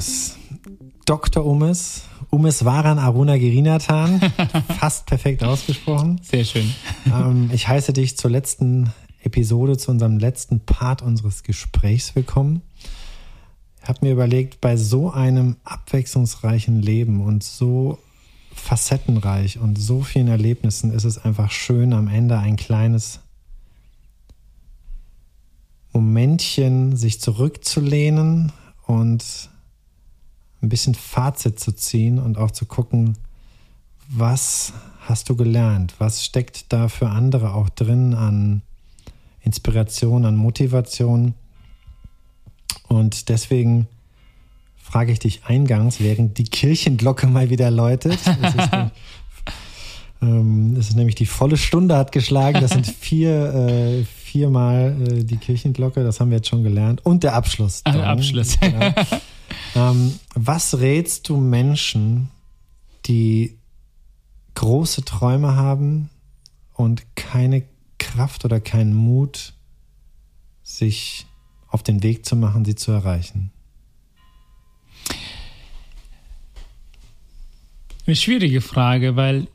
Umes. Dr. Umes. Umes Varan Aruna Girinathan. Fast perfekt ausgesprochen. Sehr schön. Ähm, ich heiße dich zur letzten Episode, zu unserem letzten Part unseres Gesprächs willkommen. Ich habe mir überlegt, bei so einem abwechslungsreichen Leben und so facettenreich und so vielen Erlebnissen ist es einfach schön, am Ende ein kleines Momentchen sich zurückzulehnen und ein bisschen Fazit zu ziehen und auch zu gucken, was hast du gelernt? Was steckt da für andere auch drin an Inspiration, an Motivation? Und deswegen frage ich dich eingangs, während die Kirchenglocke mal wieder läutet. Es ist, ähm, es ist nämlich die volle Stunde hat geschlagen. Das sind vier, äh, viermal äh, die Kirchenglocke, das haben wir jetzt schon gelernt. Und der Abschluss. Ah, Abschluss. Ja. ähm, was rätst du Menschen, die große Träume haben und keine Kraft oder keinen Mut, sich auf den Weg zu machen, sie zu erreichen? Eine schwierige Frage, weil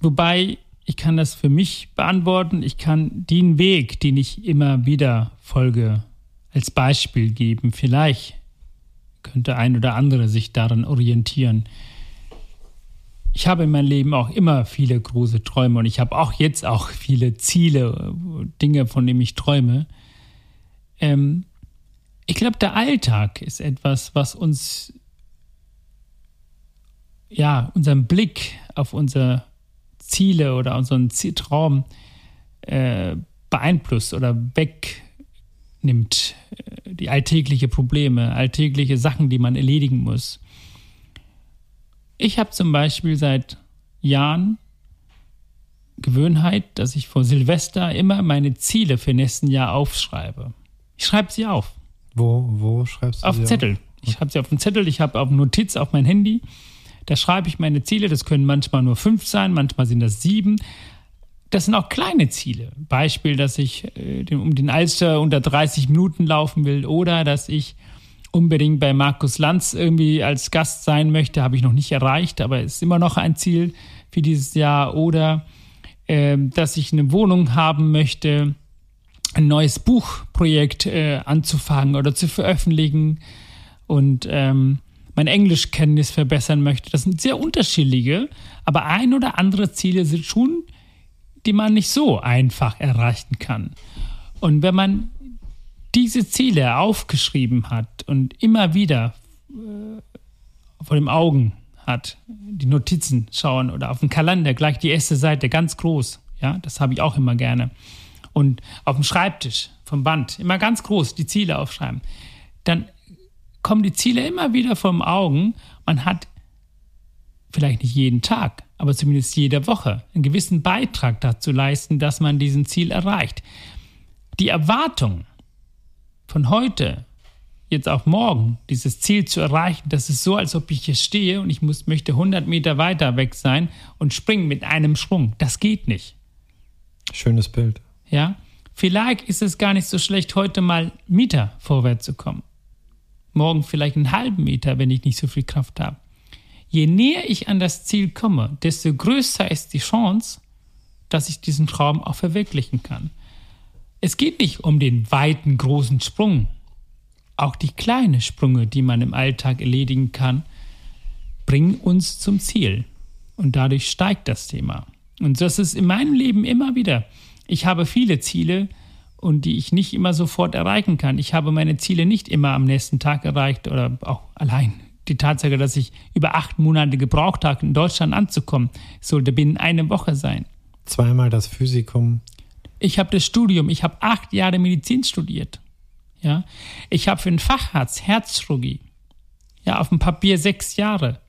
wobei ich kann das für mich beantworten, ich kann den Weg, den ich immer wieder folge, als Beispiel geben. Vielleicht könnte ein oder andere sich daran orientieren. Ich habe in meinem Leben auch immer viele große Träume und ich habe auch jetzt auch viele Ziele, Dinge, von denen ich träume. Ähm, ich glaube, der Alltag ist etwas, was uns ja, unseren Blick auf unsere Ziele oder unseren Traum äh, beeinflusst oder wegnimmt. Äh, die alltägliche Probleme, alltägliche Sachen, die man erledigen muss. Ich habe zum Beispiel seit Jahren Gewöhnheit, dass ich vor Silvester immer meine Ziele für nächsten Jahr aufschreibe. Ich schreibe sie auf. Wo, wo schreibst du auf sie Zettel. Auf? Ich schreibe sie auf einen Zettel, ich habe auf Notiz auf mein Handy da schreibe ich meine Ziele. Das können manchmal nur fünf sein, manchmal sind das sieben. Das sind auch kleine Ziele. Beispiel, dass ich äh, um den Alster unter 30 Minuten laufen will oder dass ich unbedingt bei Markus Lanz irgendwie als Gast sein möchte, habe ich noch nicht erreicht, aber ist immer noch ein Ziel für dieses Jahr. Oder äh, dass ich eine Wohnung haben möchte, ein neues Buchprojekt äh, anzufangen oder zu veröffentlichen. Und ähm, mein Englischkenntnis verbessern möchte. Das sind sehr unterschiedliche, aber ein oder andere Ziele sind schon, die man nicht so einfach erreichen kann. Und wenn man diese Ziele aufgeschrieben hat und immer wieder äh, vor den Augen hat, die Notizen schauen oder auf dem Kalender gleich die erste Seite ganz groß, ja, das habe ich auch immer gerne. Und auf dem Schreibtisch vom Band immer ganz groß die Ziele aufschreiben, dann kommen die Ziele immer wieder vom Augen. Man hat vielleicht nicht jeden Tag, aber zumindest jede Woche einen gewissen Beitrag dazu leisten, dass man diesen Ziel erreicht. Die Erwartung von heute, jetzt auf morgen, dieses Ziel zu erreichen, das ist so, als ob ich hier stehe und ich muss, möchte 100 Meter weiter weg sein und springen mit einem Sprung. Das geht nicht. Schönes Bild. Ja, vielleicht ist es gar nicht so schlecht, heute mal Meter vorwärts zu kommen morgen vielleicht einen halben Meter, wenn ich nicht so viel Kraft habe. Je näher ich an das Ziel komme, desto größer ist die Chance, dass ich diesen Traum auch verwirklichen kann. Es geht nicht um den weiten, großen Sprung. Auch die kleinen Sprünge, die man im Alltag erledigen kann, bringen uns zum Ziel. Und dadurch steigt das Thema. Und das ist in meinem Leben immer wieder. Ich habe viele Ziele, und die ich nicht immer sofort erreichen kann. Ich habe meine Ziele nicht immer am nächsten Tag erreicht oder auch allein. Die Tatsache, dass ich über acht Monate gebraucht habe, in Deutschland anzukommen, sollte binnen einer Woche sein. Zweimal das Physikum. Ich habe das Studium, ich habe acht Jahre Medizin studiert. Ja, ich habe für einen Facharzt Herzchirurgie. Ja, auf dem Papier sechs Jahre.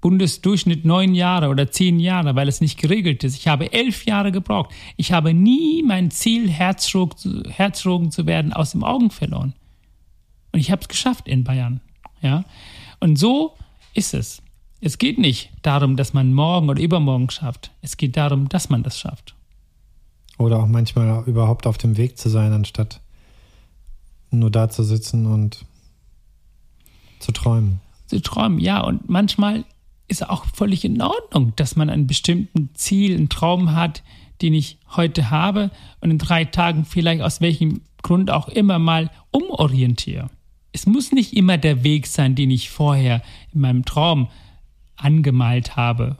Bundesdurchschnitt neun Jahre oder zehn Jahre, weil es nicht geregelt ist. Ich habe elf Jahre gebraucht. Ich habe nie mein Ziel, Herzchirurgen zu werden, aus dem Augen verloren. Und ich habe es geschafft in Bayern. Ja? Und so ist es. Es geht nicht darum, dass man morgen oder übermorgen schafft. Es geht darum, dass man das schafft. Oder auch manchmal überhaupt auf dem Weg zu sein, anstatt nur da zu sitzen und Zu träumen. Zu träumen, ja. Und manchmal ist auch völlig in Ordnung, dass man ein bestimmten Ziel, einen Traum hat, den ich heute habe und in drei Tagen vielleicht aus welchem Grund auch immer mal umorientiere. Es muss nicht immer der Weg sein, den ich vorher in meinem Traum angemalt habe.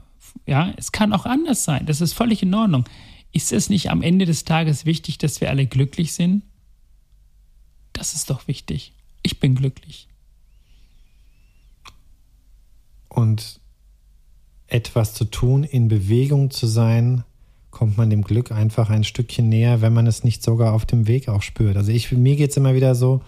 Ja, es kann auch anders sein. Das ist völlig in Ordnung. Ist es nicht am Ende des Tages wichtig, dass wir alle glücklich sind? Das ist doch wichtig. Ich bin glücklich. Und etwas zu tun, in Bewegung zu sein, kommt man dem Glück einfach ein Stückchen näher, wenn man es nicht sogar auf dem Weg auch spürt. Also ich, mir geht es immer wieder so,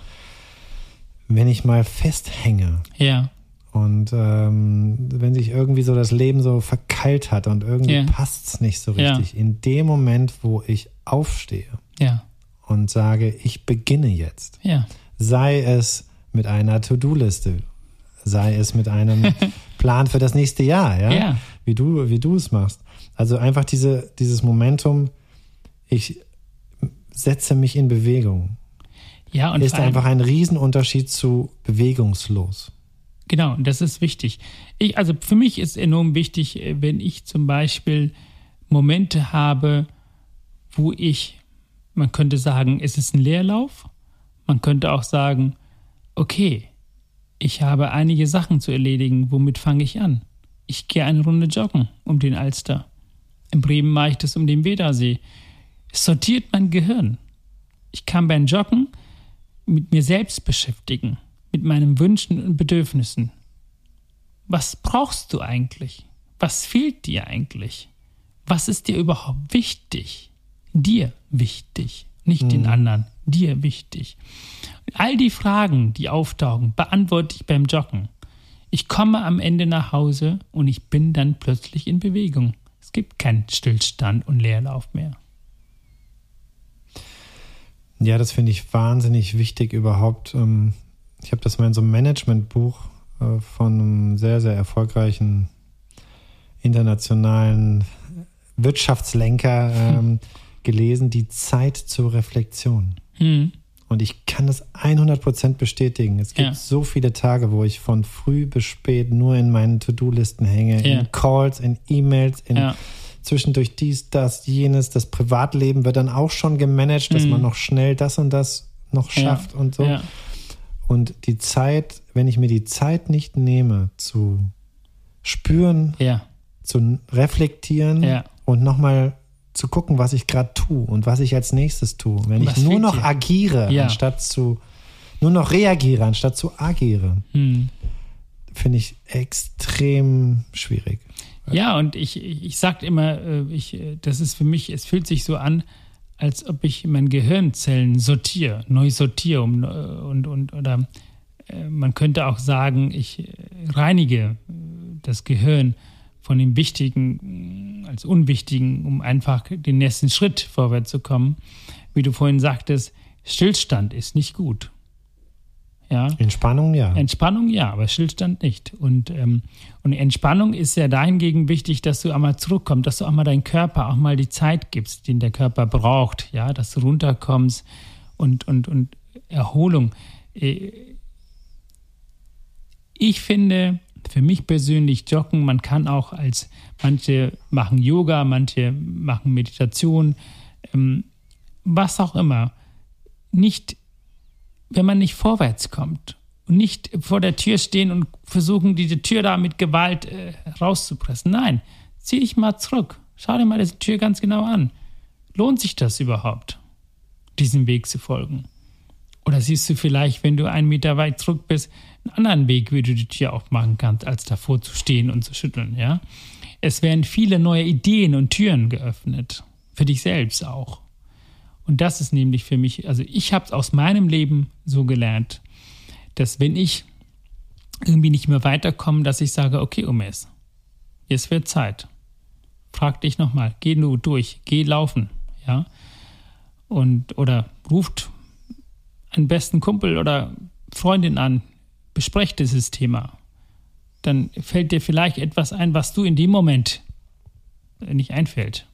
wenn ich mal festhänge. Ja. Und ähm, wenn sich irgendwie so das Leben so verkeilt hat und irgendwie ja. passt es nicht so richtig, ja. in dem Moment, wo ich aufstehe ja. und sage, ich beginne jetzt, ja. sei es mit einer To-Do-Liste, sei es mit einem Plan für das nächste Jahr, ja, ja. wie du wie du es machst. Also einfach diese dieses Momentum, ich setze mich in Bewegung. Ja, und ist einfach ein Riesenunterschied zu bewegungslos. Genau, und das ist wichtig. Ich, also für mich ist enorm wichtig, äh, wenn ich zum Beispiel Momente habe, wo ich, man könnte sagen, es ist ein Leerlauf. Man könnte auch sagen, okay, ich habe einige Sachen zu erledigen. Womit fange ich an? Ich gehe eine Runde joggen um den Alster. In Bremen mache ich das um den Wedersee. Es sortiert mein Gehirn. Ich kann beim Joggen mit mir selbst beschäftigen, mit meinen Wünschen und Bedürfnissen. Was brauchst du eigentlich? Was fehlt dir eigentlich? Was ist dir überhaupt wichtig? Dir wichtig, nicht mhm. den anderen, dir wichtig. All die Fragen, die auftauchen, beantworte ich beim Joggen. Ich komme am Ende nach Hause und ich bin dann plötzlich in Bewegung. Es gibt keinen Stillstand und Leerlauf mehr. Ja, das finde ich wahnsinnig wichtig überhaupt. Ähm, ich habe das mal in so einem Managementbuch äh, von einem sehr, sehr erfolgreichen internationalen Wirtschaftslenker ähm, gelesen, die Zeit zur Reflexion. Mhm. Und ich kann das 100% bestätigen. Es gibt ja. so viele Tage, wo ich von früh bis spät nur in meinen To-Do-Listen hänge, ja. in Calls, in E-Mails, in ja. Zwischendurch dies, das, jenes. Das Privatleben wird dann auch schon gemanagt, dass mhm. man noch schnell das und das noch schafft und so. Und die Zeit, wenn ich mir die Zeit nicht nehme, zu spüren, zu reflektieren und nochmal zu gucken, was ich gerade tue und was ich als nächstes tue. Wenn ich nur noch dir? agiere, ja. anstatt zu, nur noch reagiere, anstatt zu agiere, hm. finde ich extrem schwierig. Ja, und ich, ich sage immer, äh, ich, das ist für mich, es fühlt sich so an, als ob ich meine Gehirnzellen sortiere, neu sortiere um, äh, und, und, oder äh, man könnte auch sagen, ich reinige das Gehirn von dem Wichtigen als Unwichtigen, um einfach den nächsten Schritt vorwärts zu kommen. Wie du vorhin sagtest, Stillstand ist nicht gut. Ja. Entspannung ja. Entspannung ja, aber Stillstand nicht. Und, ähm, und Entspannung ist ja dahingegen wichtig, dass du einmal zurückkommst, dass du auch mal deinem Körper auch mal die Zeit gibst, den der Körper braucht, ja, dass du runterkommst und, und, und Erholung. Äh, ich finde, für mich persönlich Joggen, man kann auch als, manche machen Yoga, manche machen Meditation, ähm, was auch immer, nicht, wenn man nicht vorwärts kommt und nicht vor der Tür stehen und versuchen, diese Tür da mit Gewalt äh, rauszupressen. Nein, zieh dich mal zurück. Schau dir mal diese Tür ganz genau an. Lohnt sich das überhaupt, diesem Weg zu folgen? Oder siehst du vielleicht, wenn du einen Meter weit zurück bist, einen anderen Weg, wie du die Tür aufmachen kannst, als davor zu stehen und zu schütteln, ja? Es werden viele neue Ideen und Türen geöffnet. Für dich selbst auch. Und das ist nämlich für mich, also ich habe es aus meinem Leben so gelernt, dass wenn ich irgendwie nicht mehr weiterkomme, dass ich sage, okay, Umes, jetzt wird Zeit. Frag dich nochmal, geh nur durch, geh laufen, ja? Und, oder ruft einen besten Kumpel oder Freundin an, besprecht dieses Thema. Dann fällt dir vielleicht etwas ein, was du in dem Moment nicht einfällt.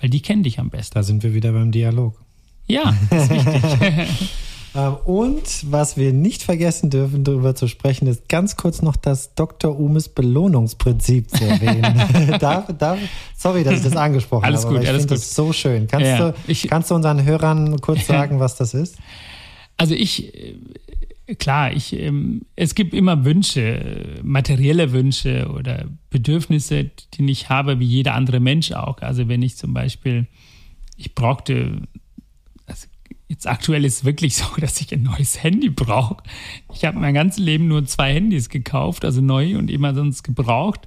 Weil die kennen dich am besten. Da sind wir wieder beim Dialog. Ja, ist wichtig. Ähm, und was wir nicht vergessen dürfen, darüber zu sprechen, ist ganz kurz noch das Dr. Umes Belohnungsprinzip zu erwähnen. darf, darf, sorry, dass ich das angesprochen alles habe, gut, ich alles gut. das so schön. Kannst, Ja, du, ich- kannst du unseren Hörern kurz sagen, was das ist? Also ich, äh, klar, ich, ähm, es gibt immer Wünsche, äh, materielle Wünsche oder Bedürfnisse, die ich habe, wie jeder andere Mensch auch. Also wenn ich zum Beispiel, ich brauchte, jetzt aktuell ist es wirklich so, dass ich ein neues Handy brauche. Ich habe mein ganzes Leben nur zwei Handys gekauft, also neu und immer sonst gebraucht.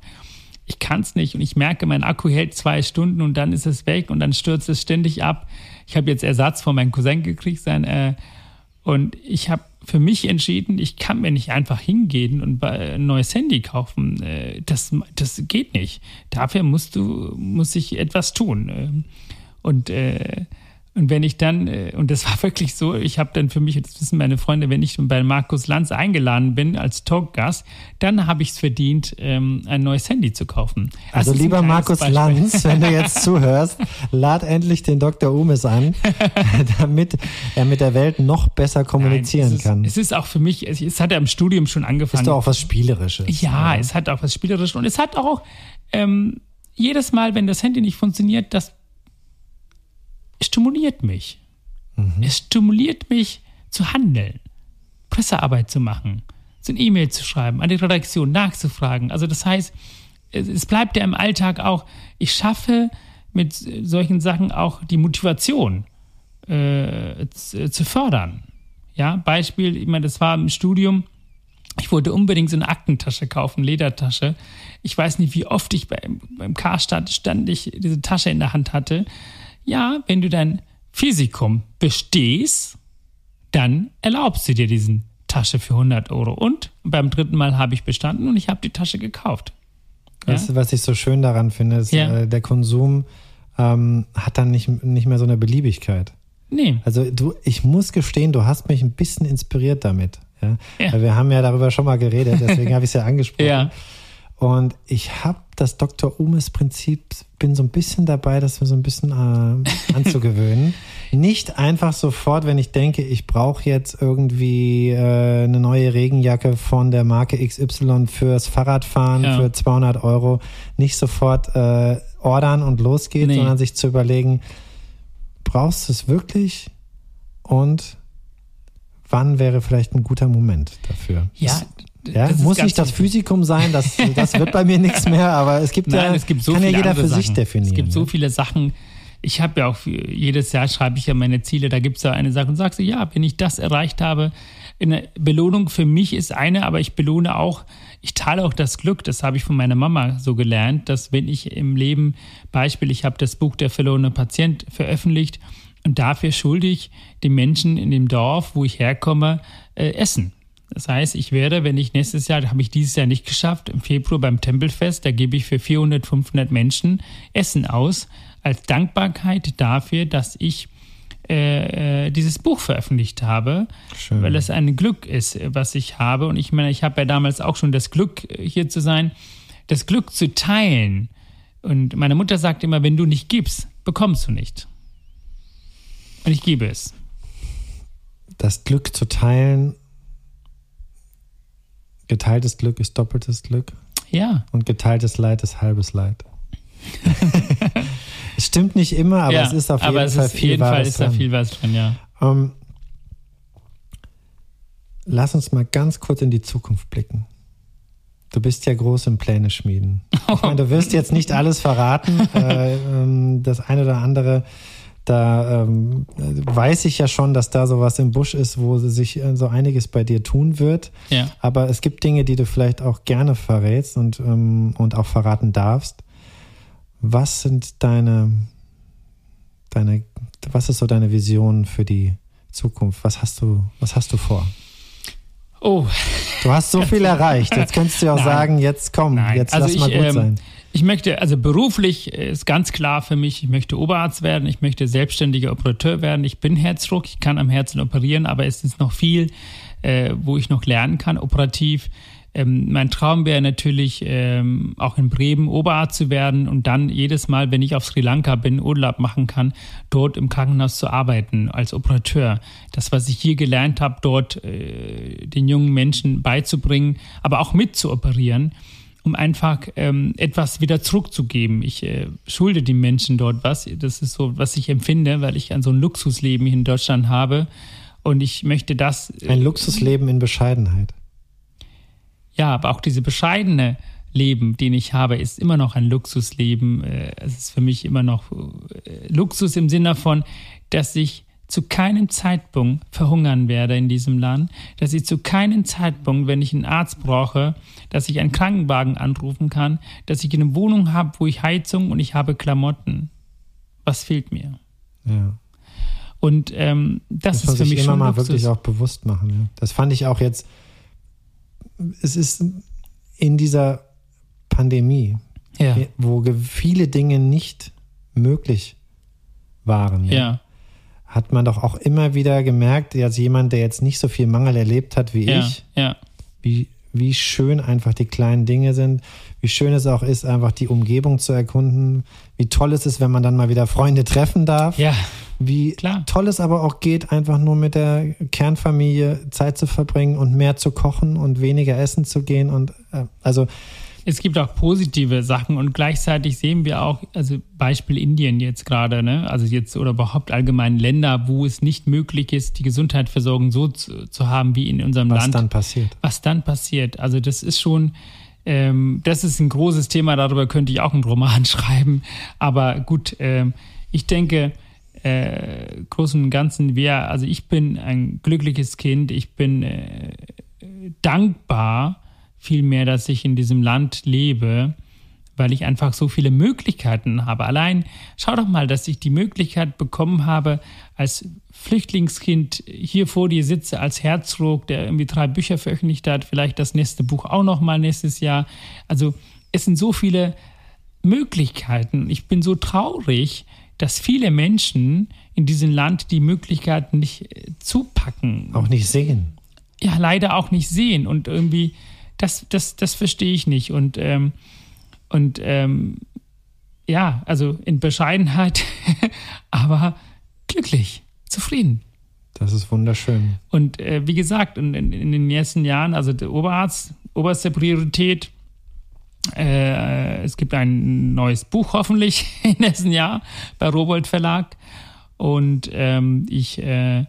Ich kann es nicht und ich merke, mein Akku hält zwei Stunden und dann ist es weg und dann stürzt es ständig ab. Ich habe jetzt Ersatz von meinem Cousin gekriegt, sein äh, und ich habe für mich entschieden, ich kann mir nicht einfach hingehen und ein neues Handy kaufen. Äh, Das, das geht nicht. Dafür musst du, muss ich etwas tun. Ähm, Und, äh, und wenn ich dann, äh, und das war wirklich so, ich habe dann für mich, das wissen meine Freunde, wenn ich bei Markus Lanz eingeladen bin als Talkgast, dann habe ich es verdient, ähm, ein neues Handy zu kaufen. Das Also lieber Markus Beispiel. Lanz, wenn du jetzt zuhörst, lad endlich den Dr. Umes an, damit er mit der Welt noch besser kommunizieren Nein, es ist, kann. Es ist auch für mich, es, es hat ja im Studium schon angefangen. ist doch auch was Spielerisches. Ja, oder? es hat auch was Spielerisches und es hat auch ähm, jedes Mal, wenn das Handy nicht funktioniert, das stimuliert mich. Es stimuliert mich zu handeln, Pressearbeit zu machen, so ein E-Mail zu schreiben, an die Redaktion nachzufragen. Also das heißt, es, bleibt ja im Alltag auch, ich schaffe mit solchen Sachen auch die Motivation äh, zu, zu fördern. Ja, Beispiel, ich meine, das war im Studium, ich wollte unbedingt so eine Aktentasche kaufen, Ledertasche. Ich weiß nicht, wie oft ich beim, beim Karstadt stand, ich diese Tasche in der Hand hatte. Ja, wenn du dein Physikum bestehst, dann erlaubst du dir diesen Tasche für 100 Euro. Und beim dritten Mal habe ich bestanden und ich habe die Tasche gekauft. Ja? Weißt du, was ich so schön daran finde, ist, Ja. äh, der Konsum ähm, hat dann nicht, nicht mehr so eine Beliebigkeit. Nee. Also du, ich muss gestehen, du hast mich ein bisschen inspiriert damit. Ja? Ja. Weil wir haben ja darüber schon mal geredet, deswegen habe ich es ja angesprochen. Ja. Und ich habe das Dr. Umes Prinzip, bin so ein bisschen dabei, das mir so ein bisschen äh, anzugewöhnen. Nicht einfach sofort, wenn ich denke, ich brauche jetzt irgendwie äh, eine neue Regenjacke von der Marke XY fürs Fahrradfahren Ja. für 200 Euro, nicht sofort äh, ordern und losgeht, Nee. sondern sich zu überlegen, brauchst du es wirklich und wann wäre vielleicht ein guter Moment dafür? Ja, Ja, muss nicht das. Physikum sein, das, das wird bei mir nichts mehr, aber es gibt Nein, ja, es gibt so kann ja viele jeder für andere sich Sachen. definieren. Es gibt so ne? viele Sachen. Ich habe ja auch jedes Jahr schreibe ich ja meine Ziele. Da gibt es ja eine Sache und sagst du, ja, wenn ich das erreicht habe, eine Belohnung für mich ist eine, aber ich belohne auch, ich teile auch das Glück. Das habe ich von meiner Mama so gelernt, dass wenn ich im Leben, Beispiel, ich habe das Buch Der verlorene Patient veröffentlicht und dafür schulde ich den Menschen in dem Dorf, wo ich herkomme, äh, Essen. Das heißt, ich werde, wenn ich nächstes Jahr, habe ich dieses Jahr nicht geschafft, im Februar beim Tempelfest, da gebe ich für 400, 500 Menschen Essen aus, als Dankbarkeit dafür, dass ich äh, äh, dieses Buch veröffentlicht habe, Schön. weil es ein Glück ist, was ich habe. Und ich meine, ich habe ja damals auch schon das Glück, hier zu sein, das Glück zu teilen. Und meine Mutter sagt immer, wenn du nicht gibst, bekommst du nicht. Und ich gebe es. Das Glück zu teilen, geteiltes Glück ist doppeltes Glück Ja. und geteiltes Leid ist halbes Leid. es stimmt nicht immer, aber ja, es ist auf aber jeden Fall viel jeden Fall ist da viel was drin, ja. Ähm, lass uns mal ganz kurz in die Zukunft blicken. Du bist ja groß im Pläne schmieden. Ich meine, du wirst jetzt nicht alles verraten. äh, ähm, das eine oder andere, da ähm, weiß ich ja schon, dass da sowas im Busch ist, wo sich äh, so einiges bei dir tun wird. Ja. Aber es gibt Dinge, die du vielleicht auch gerne verrätst und, ähm, und auch verraten darfst. Was sind deine, deine, was ist so deine Vision für die Zukunft? Was hast du, was hast du vor? Oh, Du hast so viel erreicht. Jetzt könntest du ja auch Nein. sagen, jetzt komm, Nein, jetzt also lass mal ich, gut ähm, sein. Ich möchte, also beruflich ist ganz klar für mich, ich möchte Oberarzt werden, ich möchte selbstständiger Operateur werden. Ich bin Herzdruck, ich kann am Herzen operieren, aber es ist noch viel, äh, wo ich noch lernen kann, operativ. Ähm, mein Traum wäre natürlich, ähm, auch in Bremen Oberarzt zu werden und dann jedes Mal, wenn ich auf Sri Lanka bin, Urlaub machen kann, dort im Krankenhaus zu arbeiten als Operateur. Das, was ich hier gelernt habe, dort äh, den jungen Menschen beizubringen, aber auch mitzuoperieren um einfach ähm, etwas wieder zurückzugeben. Ich äh, schulde den Menschen dort was. Das ist so, was ich empfinde, weil ich ein so ein Luxusleben hier in Deutschland habe. Und ich möchte das. Äh, ein Luxusleben in Bescheidenheit. Ja, aber auch diese bescheidene Leben, den ich habe, ist immer noch ein Luxusleben. Äh, es ist für mich immer noch äh, Luxus im Sinne von, dass ich zu keinem Zeitpunkt verhungern werde in diesem Land, dass ich zu keinem Zeitpunkt, wenn ich einen Arzt brauche, dass ich einen Krankenwagen anrufen kann, dass ich eine Wohnung habe, wo ich Heizung und ich habe Klamotten. Was fehlt mir? Ja. Und ähm, das, das ist für mich immer schon mal Luxus. wirklich auch bewusst machen. Ja. Das fand ich auch jetzt. Es ist in dieser Pandemie, ja. wo viele Dinge nicht möglich waren. ja. ja hat man doch auch immer wieder gemerkt, als jemand, der jetzt nicht so viel Mangel erlebt hat wie ja, ich. Wie, wie schön einfach die kleinen Dinge sind, wie schön es auch ist, einfach die Umgebung zu erkunden, wie toll es ist, wenn man dann mal wieder Freunde treffen darf. Ja. Wie Klar. toll es aber auch geht, einfach nur mit der Kernfamilie Zeit zu verbringen und mehr zu kochen und weniger essen zu gehen. Und äh, also es gibt auch positive Sachen und gleichzeitig sehen wir auch, also Beispiel Indien jetzt gerade, ne? also jetzt oder überhaupt allgemein Länder, wo es nicht möglich ist, die Gesundheitsversorgung so zu, zu haben wie in unserem was Land. Was dann passiert. Was dann passiert. Also das ist schon, ähm, das ist ein großes Thema, darüber könnte ich auch einen Roman schreiben. Aber gut, ähm, ich denke, äh, großen und Ganzen, wir, also ich bin ein glückliches Kind, ich bin äh, dankbar, vielmehr, dass ich in diesem Land lebe, weil ich einfach so viele Möglichkeiten habe. Allein schau doch mal, dass ich die Möglichkeit bekommen habe, als Flüchtlingskind hier vor dir sitze, als Herzog, der irgendwie drei Bücher veröffentlicht hat, vielleicht das nächste Buch auch noch mal nächstes Jahr. Also es sind so viele Möglichkeiten. Ich bin so traurig, dass viele Menschen in diesem Land die Möglichkeiten nicht äh, zupacken. Auch nicht sehen. Ja, leider auch nicht sehen und irgendwie das, das, das verstehe ich nicht. Und, ähm, und ähm, ja, also in Bescheidenheit, aber glücklich, zufrieden. Das ist wunderschön. Und äh, wie gesagt, in, in, in, den ersten Jahren, also der Oberarzt, oberste Priorität. Äh, es gibt ein neues Buch hoffentlich im nächsten Jahr bei Robold Verlag. Und ähm, ich äh,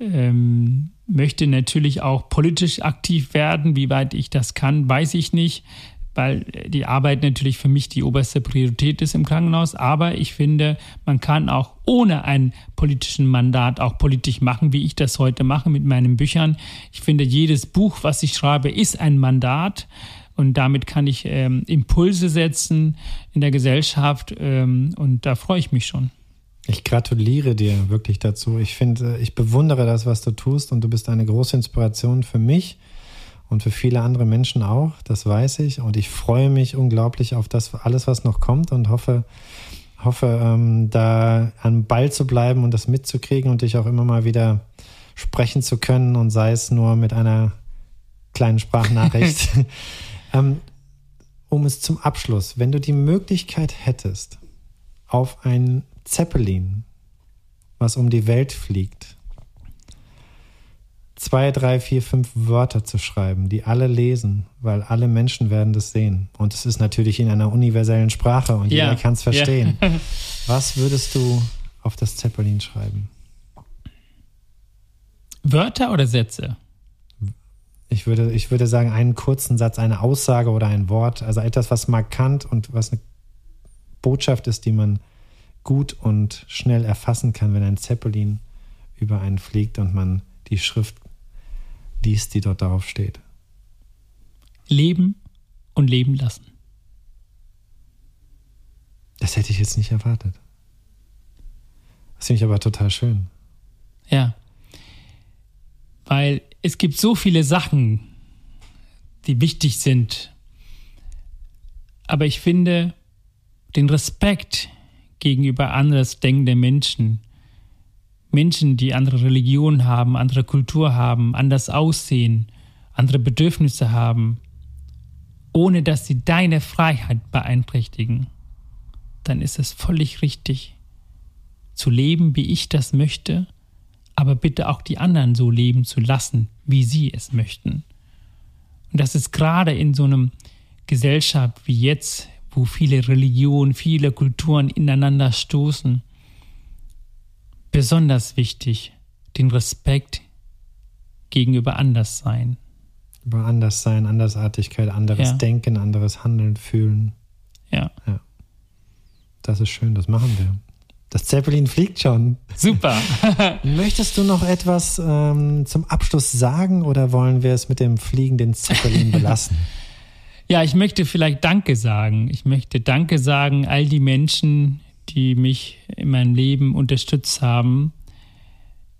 ähm, möchte natürlich auch politisch aktiv werden. Wie weit ich das kann, weiß ich nicht, weil die Arbeit natürlich für mich die oberste Priorität ist im Krankenhaus. Aber ich finde, man kann auch ohne ein politischen Mandat auch politisch machen, wie ich das heute mache mit meinen Büchern. Ich finde, jedes Buch, was ich schreibe, ist ein Mandat. Und damit kann ich ähm, Impulse setzen in der Gesellschaft. Ähm, und da freue ich mich schon. Ich gratuliere dir wirklich dazu. Ich finde, ich bewundere das, was du tust und du bist eine große Inspiration für mich und für viele andere Menschen auch. Das weiß ich und ich freue mich unglaublich auf das alles, was noch kommt und hoffe, hoffe, ähm, da am Ball zu bleiben und das mitzukriegen und dich auch immer mal wieder sprechen zu können und sei es nur mit einer kleinen Sprachnachricht. Ähm, um es zum Abschluss, wenn du die Möglichkeit hättest, auf ein Zeppelin, was um die Welt fliegt, zwei, drei, vier, fünf Wörter zu schreiben, die alle lesen, weil alle Menschen werden das sehen. Und es ist natürlich in einer universellen Sprache und ja. jeder kann es verstehen. Ja. Was würdest du auf das Zeppelin schreiben? Wörter oder Sätze? Ich würde, ich würde sagen, einen kurzen Satz, eine Aussage oder ein Wort, also etwas, was markant und was eine Botschaft ist, die man gut und schnell erfassen kann, wenn ein Zeppelin über einen fliegt und man die Schrift liest, die dort darauf steht. Leben und leben lassen. Das hätte ich jetzt nicht erwartet. Das finde ich aber total schön. Ja. Weil es gibt so viele Sachen, die wichtig sind. Aber ich finde, den Respekt gegenüber anders denkenden Menschen. Menschen, die andere Religion haben, andere Kultur haben, anders aussehen, andere Bedürfnisse haben. ohne dass sie deine Freiheit beeinträchtigen, dann ist es völlig richtig zu leben, wie ich das möchte, aber bitte auch die anderen so leben zu lassen, wie sie es möchten. Und das ist gerade in so einem Gesellschaft wie jetzt, wo viele Religionen, viele Kulturen ineinander stoßen, besonders wichtig, den Respekt gegenüber Anderssein. Über Anderssein, Andersartigkeit, anderes Ja. Denken, anderes Handeln, Fühlen. Ja, Das ist schön, das machen wir. Das Zeppelin fliegt schon. super. Möchtest du noch etwas ähm, zum Abschluss sagen oder wollen wir es mit dem fliegenden Zeppelin belassen? Ja, ich möchte vielleicht Danke sagen. Ich möchte Danke sagen all die Menschen, die mich in meinem Leben unterstützt haben.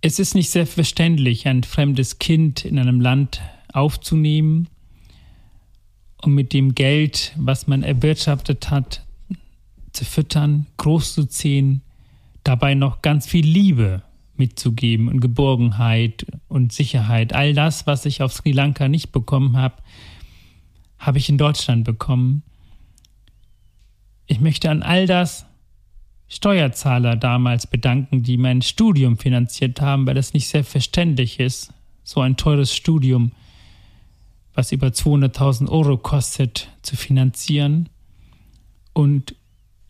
Es ist nicht selbstverständlich, ein fremdes Kind in einem Land aufzunehmen und mit dem Geld, was man erwirtschaftet hat, zu füttern, großzuziehen, dabei noch ganz viel Liebe mitzugeben und Geborgenheit und Sicherheit. All das, was ich auf Sri Lanka nicht bekommen habe, habe ich in Deutschland bekommen. Ich möchte an all das Steuerzahler damals bedanken, die mein Studium finanziert haben, weil das nicht selbstverständlich ist, so ein teures Studium, was über 200.000 Euro kostet, zu finanzieren. Und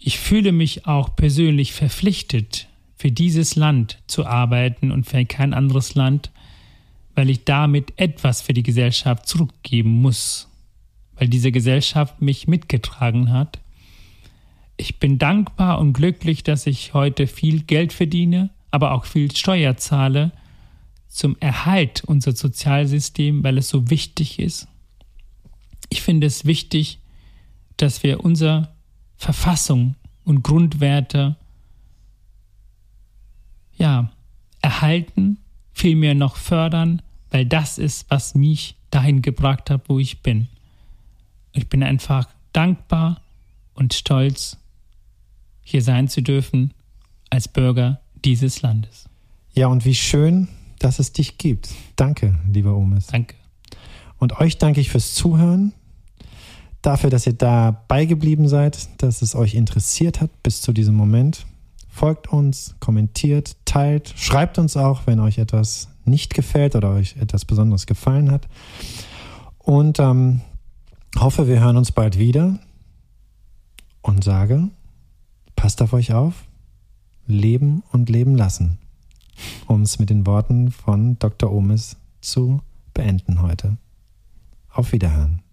ich fühle mich auch persönlich verpflichtet, für dieses Land zu arbeiten und für kein anderes Land, weil ich damit etwas für die Gesellschaft zurückgeben muss, weil diese Gesellschaft mich mitgetragen hat. Ich bin dankbar und glücklich, dass ich heute viel Geld verdiene, aber auch viel Steuer zahle zum Erhalt unseres Sozialsystems, weil es so wichtig ist. Ich finde es wichtig, dass wir unsere Verfassung und Grundwerte ja, erhalten, vielmehr noch fördern, weil das ist, was mich dahin gebracht hat, wo ich bin. Ich bin einfach dankbar und stolz, hier sein zu dürfen als Bürger dieses Landes. Ja, und wie schön, dass es dich gibt. Danke, lieber Omis. Danke. Und euch danke ich fürs Zuhören, dafür, dass ihr dabei geblieben seid, dass es euch interessiert hat bis zu diesem Moment. Folgt uns, kommentiert, teilt, schreibt uns auch, wenn euch etwas nicht gefällt oder euch etwas Besonderes gefallen hat. Und ähm, hoffe, wir hören uns bald wieder und sage, passt auf euch auf, leben und leben lassen, um es mit den Worten von Dr. Omis zu beenden heute. Auf Wiederhören.